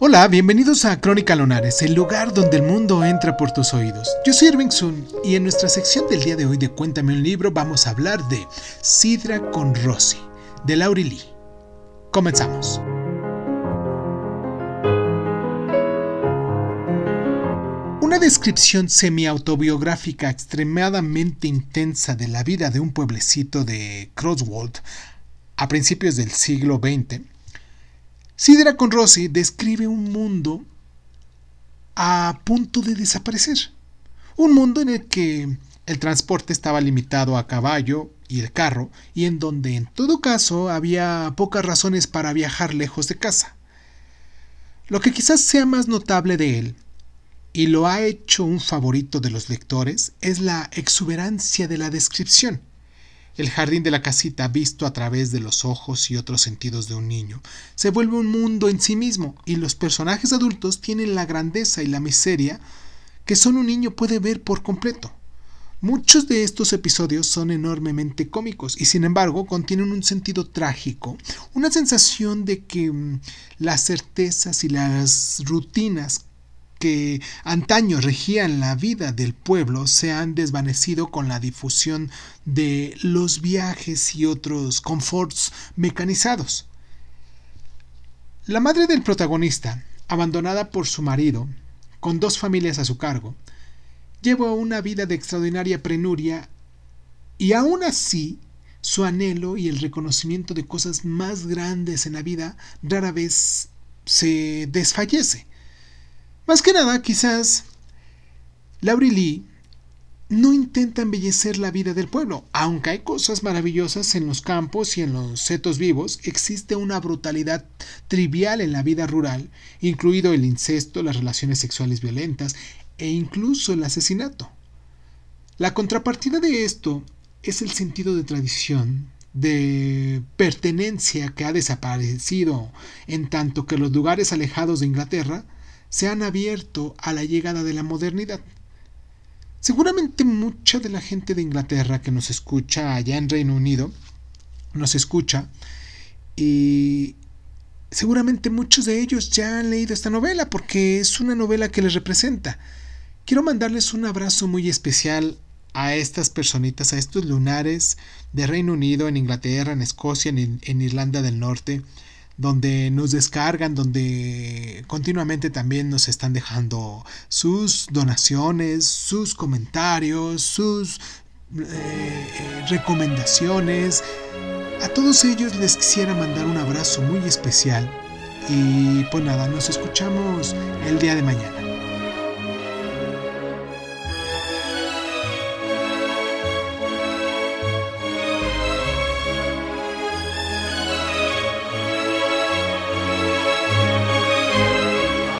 Hola, bienvenidos a Crónica Lonares, el lugar donde el mundo entra por tus oídos. Yo soy Irving Sun y en nuestra sección del día de hoy de Cuéntame un libro vamos a hablar de Sidra con Rosy, de Laurie Lee. Comenzamos. Una descripción semi-autobiográfica extremadamente intensa de la vida de un pueblecito de Crosswold a principios del siglo XX Sidra con Rossi describe un mundo a punto de desaparecer. Un mundo en el que el transporte estaba limitado a caballo y el carro, y en donde en todo caso había pocas razones para viajar lejos de casa. Lo que quizás sea más notable de él, y lo ha hecho un favorito de los lectores, es la exuberancia de la descripción. El jardín de la casita, visto a través de los ojos y otros sentidos de un niño, se vuelve un mundo en sí mismo, y los personajes adultos tienen la grandeza y la miseria que solo un niño puede ver por completo. Muchos de estos episodios son enormemente cómicos y sin embargo contienen un sentido trágico, una sensación de que mm, las certezas y las rutinas que antaño regían la vida del pueblo se han desvanecido con la difusión de los viajes y otros conforts mecanizados. La madre del protagonista, abandonada por su marido, con dos familias a su cargo, lleva una vida de extraordinaria prenuria y aún así su anhelo y el reconocimiento de cosas más grandes en la vida rara vez se desfallece. Más que nada, quizás Laurie Lee no intenta embellecer la vida del pueblo. Aunque hay cosas maravillosas en los campos y en los setos vivos, existe una brutalidad trivial en la vida rural, incluido el incesto, las relaciones sexuales violentas e incluso el asesinato. La contrapartida de esto es el sentido de tradición, de pertenencia que ha desaparecido en tanto que los lugares alejados de Inglaterra se han abierto a la llegada de la modernidad. Seguramente mucha de la gente de Inglaterra que nos escucha allá en Reino Unido nos escucha y seguramente muchos de ellos ya han leído esta novela porque es una novela que les representa. Quiero mandarles un abrazo muy especial a estas personitas, a estos lunares de Reino Unido, en Inglaterra, en Escocia, en, en Irlanda del Norte, donde nos descargan, donde continuamente también nos están dejando sus donaciones, sus comentarios, sus eh, recomendaciones. A todos ellos les quisiera mandar un abrazo muy especial y pues nada, nos escuchamos el día de mañana.